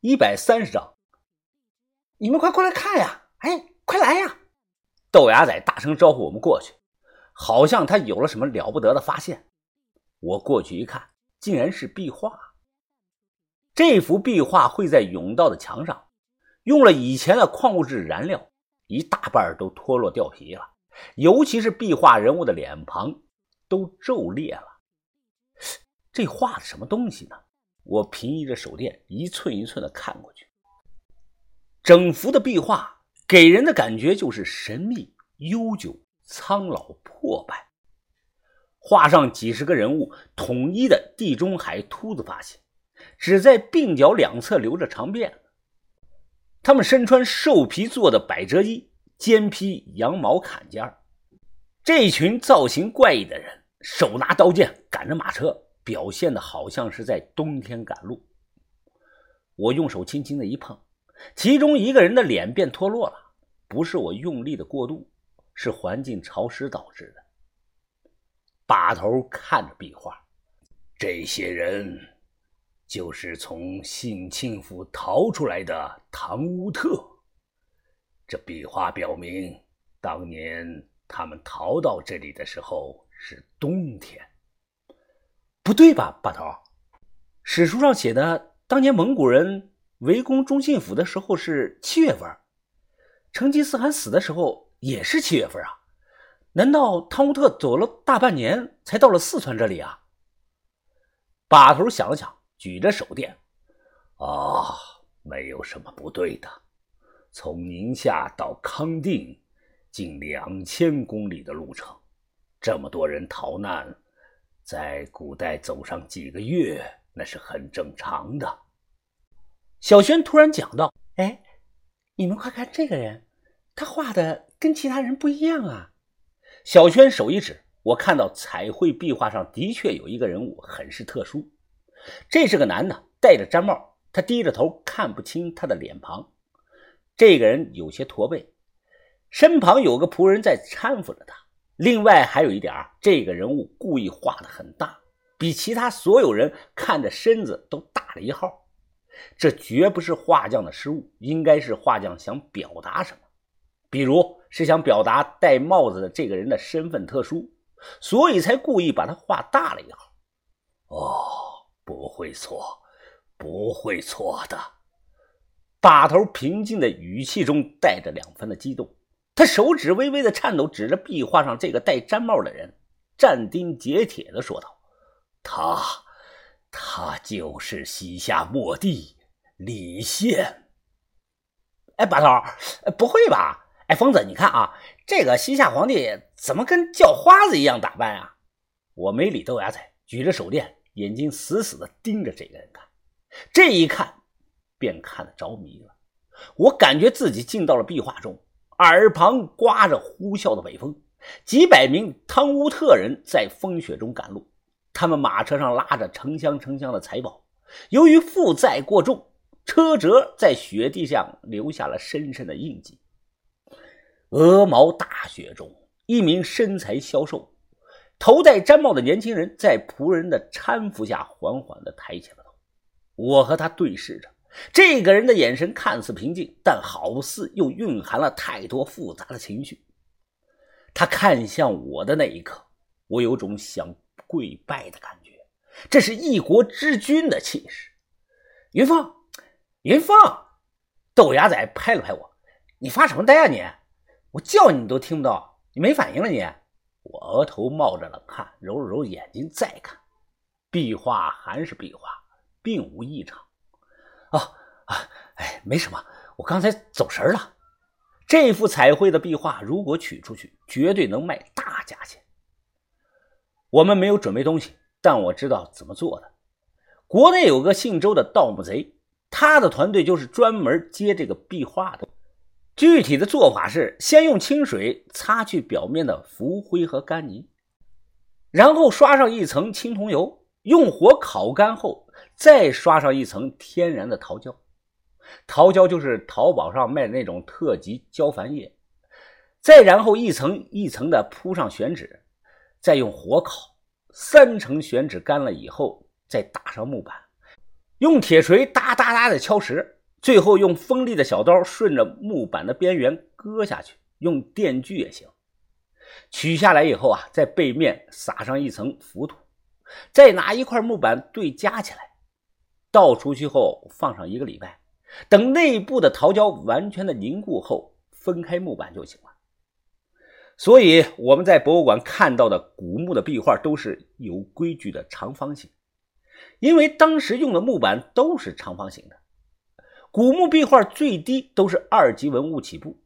一百三十章。你们快过来看呀！哎，快来呀！豆芽仔大声招呼我们过去，好像他有了什么了不得的发现。我过去一看，竟然是壁画。这幅壁画绘在甬道的墙上，用了以前的矿物质燃料，一大半都脱落掉皮了，尤其是壁画人物的脸庞都皱裂了。这画的什么东西呢？我平移着手电，一寸一寸的看过去。整幅的壁画给人的感觉就是神秘、悠久、苍老、破败。画上几十个人物，统一的地中海秃子发型。只在鬓角两侧留着长辫子，他们身穿兽皮做的百褶衣，肩披羊毛坎肩这群造型怪异的人，手拿刀剑，赶着马车，表现的好像是在冬天赶路。我用手轻轻的一碰，其中一个人的脸变脱落了，不是我用力的过度，是环境潮湿导致的。把头看着壁画，这些人。就是从信庆府逃出来的唐乌特。这壁画表明，当年他们逃到这里的时候是冬天。不对吧，把头？史书上写的，当年蒙古人围攻中信府的时候是七月份，成吉思汗死的时候也是七月份啊？难道汤乌特走了大半年才到了四川这里啊？把头想了想。举着手电，啊，没有什么不对的。从宁夏到康定，近两千公里的路程，这么多人逃难，在古代走上几个月，那是很正常的。小轩突然讲道：“哎，你们快看这个人，他画的跟其他人不一样啊！”小轩手一指，我看到彩绘壁画上的确有一个人物，很是特殊。这是个男的，戴着毡帽，他低着头，看不清他的脸庞。这个人有些驼背，身旁有个仆人在搀扶着他。另外还有一点，这个人物故意画的很大，比其他所有人看着身子都大了一号。这绝不是画匠的失误，应该是画匠想表达什么，比如是想表达戴帽子的这个人的身份特殊，所以才故意把他画大了一号。哦。不会错，不会错的。把头平静的语气中带着两分的激动，他手指微微的颤抖，指着壁画上这个戴毡帽的人，斩钉截铁的说道：“他，他就是西夏末帝李宪。”哎，把头，不会吧？哎，疯子，你看啊，这个西夏皇帝怎么跟叫花子一样打扮啊？我没理豆芽菜，举着手电。眼睛死死地盯着这个人看，这一看便看得着迷了。我感觉自己进到了壁画中，耳旁刮着呼啸的北风，几百名汤乌特人在风雪中赶路，他们马车上拉着成箱成箱的财宝，由于负载过重，车辙在雪地上留下了深深的印记。鹅毛大雪中，一名身材消瘦。头戴毡帽的年轻人在仆人的搀扶下缓缓地抬起了头。我和他对视着，这个人的眼神看似平静，但好似又蕴含了太多复杂的情绪。他看向我的那一刻，我有种想跪拜的感觉。这是一国之君的气势。云峰，云峰，豆芽仔拍了拍我：“你发什么呆啊你？我叫你你都听不到，你没反应了你？”我额头冒着冷汗，揉了揉眼睛，再看，壁画还是壁画，并无异常。哦啊，哎，没什么，我刚才走神了。这幅彩绘的壁画如果取出去，绝对能卖大价钱。我们没有准备东西，但我知道怎么做的。国内有个姓周的盗墓贼，他的团队就是专门接这个壁画的。具体的做法是：先用清水擦去表面的浮灰和干泥，然后刷上一层青铜油，用火烤干后，再刷上一层天然的桃胶。桃胶就是淘宝上卖的那种特级胶矾液。再然后一层一层的铺上宣纸，再用火烤。三层宣纸干了以后，再打上木板，用铁锤哒哒哒的敲实，最后用锋利的小刀顺着木板的边缘割下去，用电锯也行。取下来以后啊，在背面撒上一层浮土，再拿一块木板对夹起来，倒出去后放上一个礼拜，等内部的桃胶完全的凝固后，分开木板就行了。所以我们在博物馆看到的古墓的壁画都是有规矩的长方形，因为当时用的木板都是长方形的。古墓壁画最低都是二级文物起步。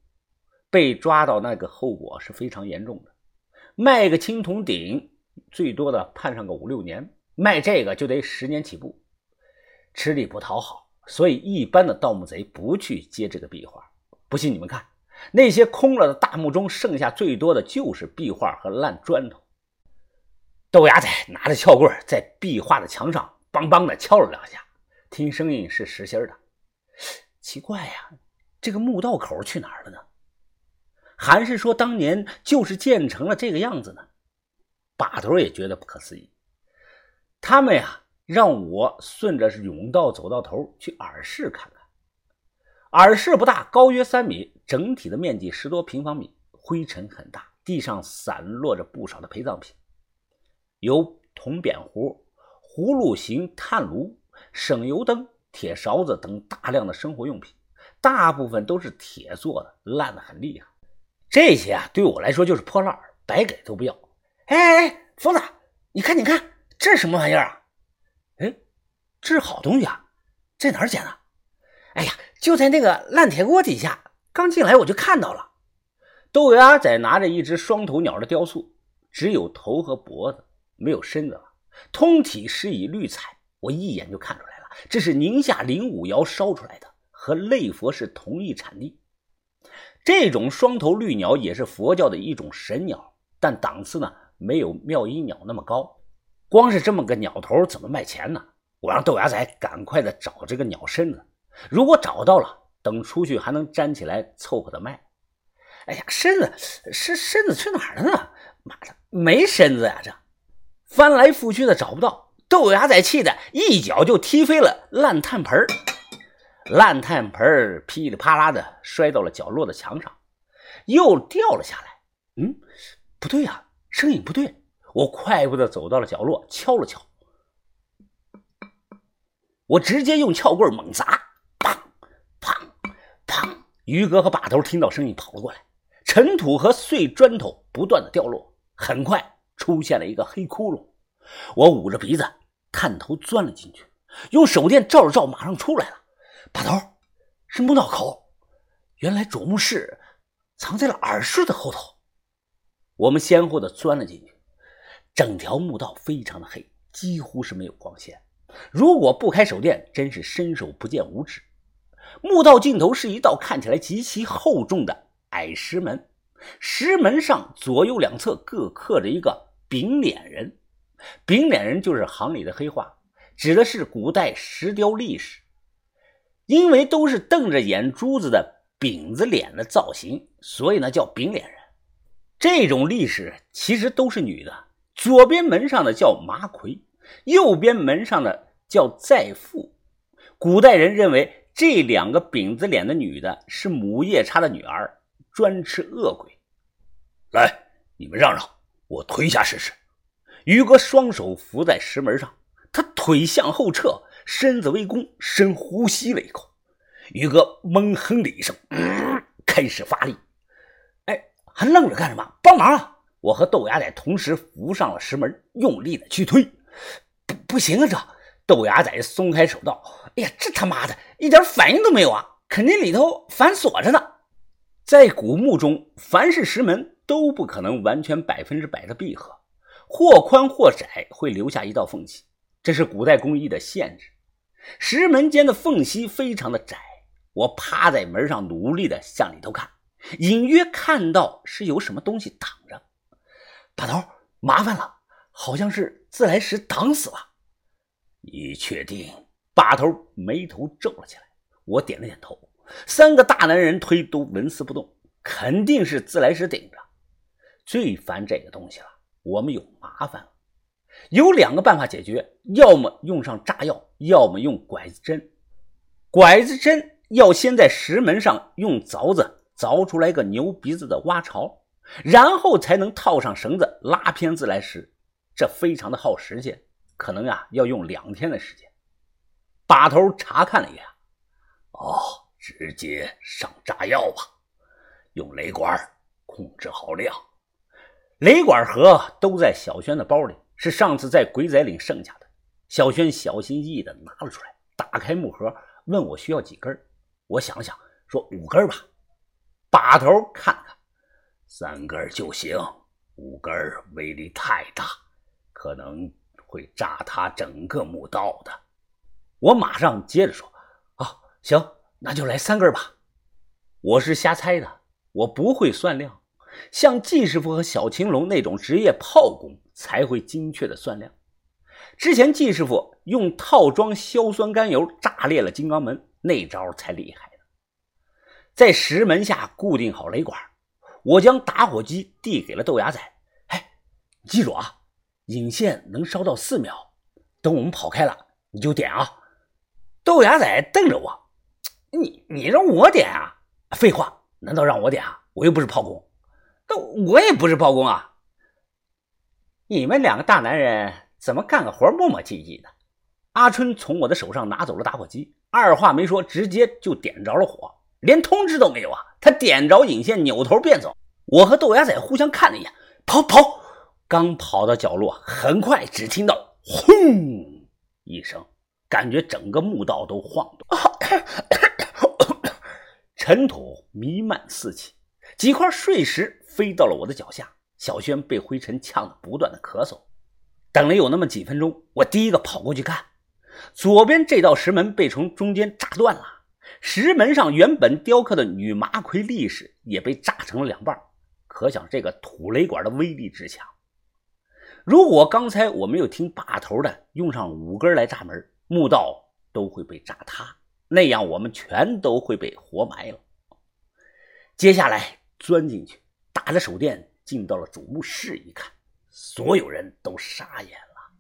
被抓到那个后果是非常严重的，卖个青铜鼎，最多的判上个五六年；卖这个就得十年起步，吃力不讨好。所以一般的盗墓贼不去接这个壁画。不信你们看，那些空了的大墓中，剩下最多的就是壁画和烂砖头。豆芽仔拿着撬棍在壁画的墙上梆梆的敲了两下，听声音是实心的。奇怪呀，这个墓道口去哪儿了呢？还是说当年就是建成了这个样子呢？把头也觉得不可思议。他们呀，让我顺着甬道走到头去耳室看看。耳室不大，高约三米，整体的面积十多平方米，灰尘很大，地上散落着不少的陪葬品，有铜扁壶、葫芦形炭炉、省油灯、铁勺子等大量的生活用品，大部分都是铁做的，烂得很厉害。这些啊，对我来说就是破烂白给都不要。哎哎哎，疯子，你看，你看，这是什么玩意儿啊？这是好东西啊，在哪儿捡的？哎呀，就在那个烂铁锅底下，刚进来我就看到了。豆芽仔拿着一只双头鸟的雕塑，只有头和脖子，没有身子了，通体是以绿彩，我一眼就看出来了，这是宁夏灵武窑烧出来的，和类佛是同一产地。这种双头绿鸟也是佛教的一种神鸟，但档次呢没有妙音鸟那么高。光是这么个鸟头怎么卖钱呢？我让豆芽仔赶快的找这个鸟身子，如果找到了，等出去还能粘起来凑合的卖。哎呀，身子身身子去哪儿了呢？妈的，没身子呀！这翻来覆去的找不到，豆芽仔气的一脚就踢飞了烂炭盆。烂炭盆噼里啪啦的摔到了角落的墙上，又掉了下来。嗯，不对呀，声音不对。我快步的走到了角落，敲了敲。我直接用撬棍猛砸，砰砰砰！于哥和把头听到声音跑了过来，尘土和碎砖头不断的掉落，很快出现了一个黑窟窿。我捂着鼻子，探头钻了进去，用手电照了照，马上出来了。把头，是墓道口。原来主墓室藏在了耳室的后头。我们先后的钻了进去，整条墓道非常的黑，几乎是没有光线。如果不开手电，真是伸手不见五指。墓道尽头是一道看起来极其厚重的矮石门，石门上左右两侧各刻着一个饼脸人。饼脸人就是行里的黑话，指的是古代石雕历史。因为都是瞪着眼珠子的饼子脸的造型，所以呢叫饼脸人。这种历史其实都是女的。左边门上的叫麻魁，右边门上的叫再妇。古代人认为这两个饼子脸的女的是母夜叉的女儿，专吃恶鬼。来，你们让让，我推一下试试。于哥双手扶在石门上，他腿向后撤。身子微弓，深呼吸了一口，于哥闷哼了一声，开始发力。哎，还愣着干什么？帮忙啊！我和豆芽仔同时扶上了石门，用力的去推。不，行啊！这豆芽仔松开手道：“哎呀，这他妈的一点反应都没有啊！肯定里头反锁着呢。”在古墓中，凡是石门都不可能完全百分之百的闭合，或宽或窄，会留下一道缝隙，这是古代工艺的限制。石门间的缝隙非常的窄，我趴在门上努力的向里头看，隐约看到是有什么东西挡着。把头，麻烦了，好像是自来石挡死了。你确定？把头眉头皱了起来。我点了点头。三个大男人推都纹丝不动，肯定是自来石顶着。最烦这个东西了，我们有麻烦了。有两个办法解决：要么用上炸药，要么用拐子针。拐子针要先在石门上用凿子凿出来个牛鼻子的挖槽，然后才能套上绳子拉偏自来石，这非常的耗时间，可能呀要用两天的时间。把头查看了一下，哦，直接上炸药吧，用雷管控制好量。雷管盒都在小轩的包里，是上次在鬼仔岭剩下的。小轩小心翼翼的拿了出来，打开木盒，问我需要几根。我想想，说五根吧。把头看看，三根就行，五根威力太大，可能会炸塌整个墓道的。我马上接着说：“啊，行，那就来三根吧。我是瞎猜的，我不会算量，像季师傅和小青龙那种职业炮工才会精确的算量。之前季师傅用套装硝酸甘油炸裂了金刚门，那招才厉害呢。在石门下固定好雷管，我将打火机递给了豆芽仔。哎，记住啊，引线能烧到四秒，等我们跑开了，你就点啊。”豆芽仔瞪着我：“你你让我点啊？废话，难道让我点啊？我又不是炮工，那我也不是炮工啊！你们两个大男人怎么干个活磨磨唧唧的？”阿春从我的手上拿走了打火机，二话没说，直接就点着了火，连通知都没有啊！他点着引线，扭头便走。我和豆芽仔互相看了一眼，跑跑，刚跑到角落，很快只听到“轰”一声。感觉整个墓道都晃动，尘土弥漫四起，几块碎石飞到了我的脚下。小轩被灰尘呛得不断的咳嗽。等了有那么几分钟，我第一个跑过去看，左边这道石门被从中间炸断了，石门上原本雕刻的女麻魁力士也被炸成了两半，可想这个土雷管的威力之强。如果刚才我没有听把头的用上五根来炸门。墓道都会被炸塌，那样我们全都会被活埋了。接下来钻进去，打着手电进到了主墓室一看，所有人都傻眼了。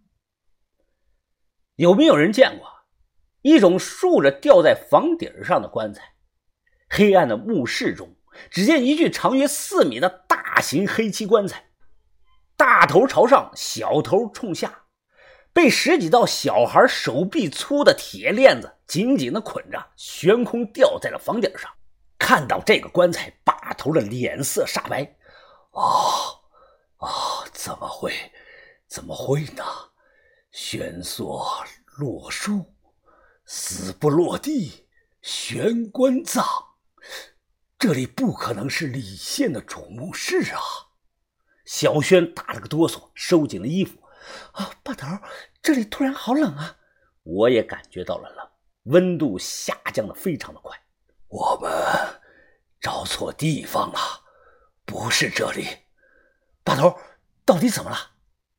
有没有人见过一种竖着吊在房顶上的棺材？黑暗的墓室中，只见一具长约四米的大型黑漆棺材，大头朝上，小头冲下。被十几道小孩手臂粗的铁链子紧紧的捆着，悬空吊在了房顶上。看到这个棺材，把头的脸色煞白。啊啊！怎么会？怎么会呢？悬索落树，死不落地，悬棺葬。这里不可能是李县的主墓室啊！小轩打了个哆嗦，收紧了衣服。啊，把头，这里突然好冷啊！我也感觉到了冷，温度下降的非常的快。我们找错地方了，不是这里。把头，到底怎么了？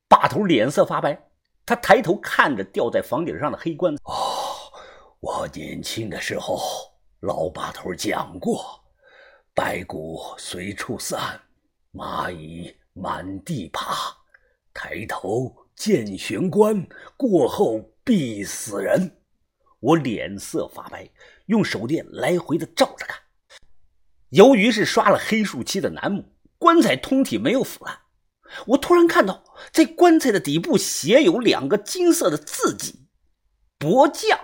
把头脸色发白，他抬头看着吊在房顶上的黑棺。哦，我年轻的时候，老把头讲过，白骨随处散，蚂蚁满地爬。抬头见玄关，过后必死人。我脸色发白，用手电来回的照着看。由于是刷了黑树漆的楠木，棺材通体没有腐烂。我突然看到，在棺材的底部写有两个金色的字迹“薄将”。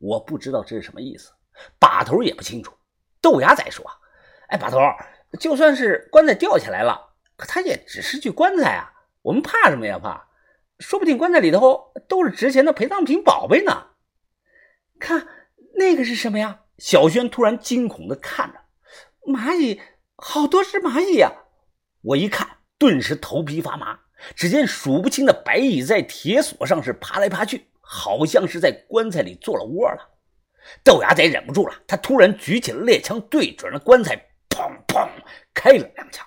我不知道这是什么意思，把头也不清楚。豆芽仔说：“哎，把头，就算是棺材掉下来了，可它也只是具棺材啊。”我们怕什么呀？怕，说不定棺材里头都是值钱的陪葬品宝贝呢。看那个是什么呀？小轩突然惊恐的看着，蚂蚁，好多只蚂蚁呀！我一看，顿时头皮发麻。只见数不清的白蚁在铁锁上是爬来爬去，好像是在棺材里做了窝了。豆芽仔忍不住了，他突然举起了猎枪，对准了棺材，砰砰开了两枪，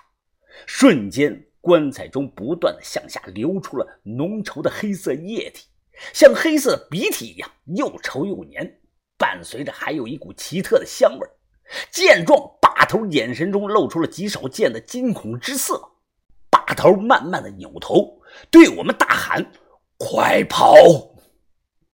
瞬间。棺材中不断的向下流出了浓稠的黑色液体，像黑色的鼻涕一样，又稠又黏，伴随着还有一股奇特的香味。见状，把头眼神中露出了极少见的惊恐之色。把头慢慢的扭头，对我们大喊：“快跑！”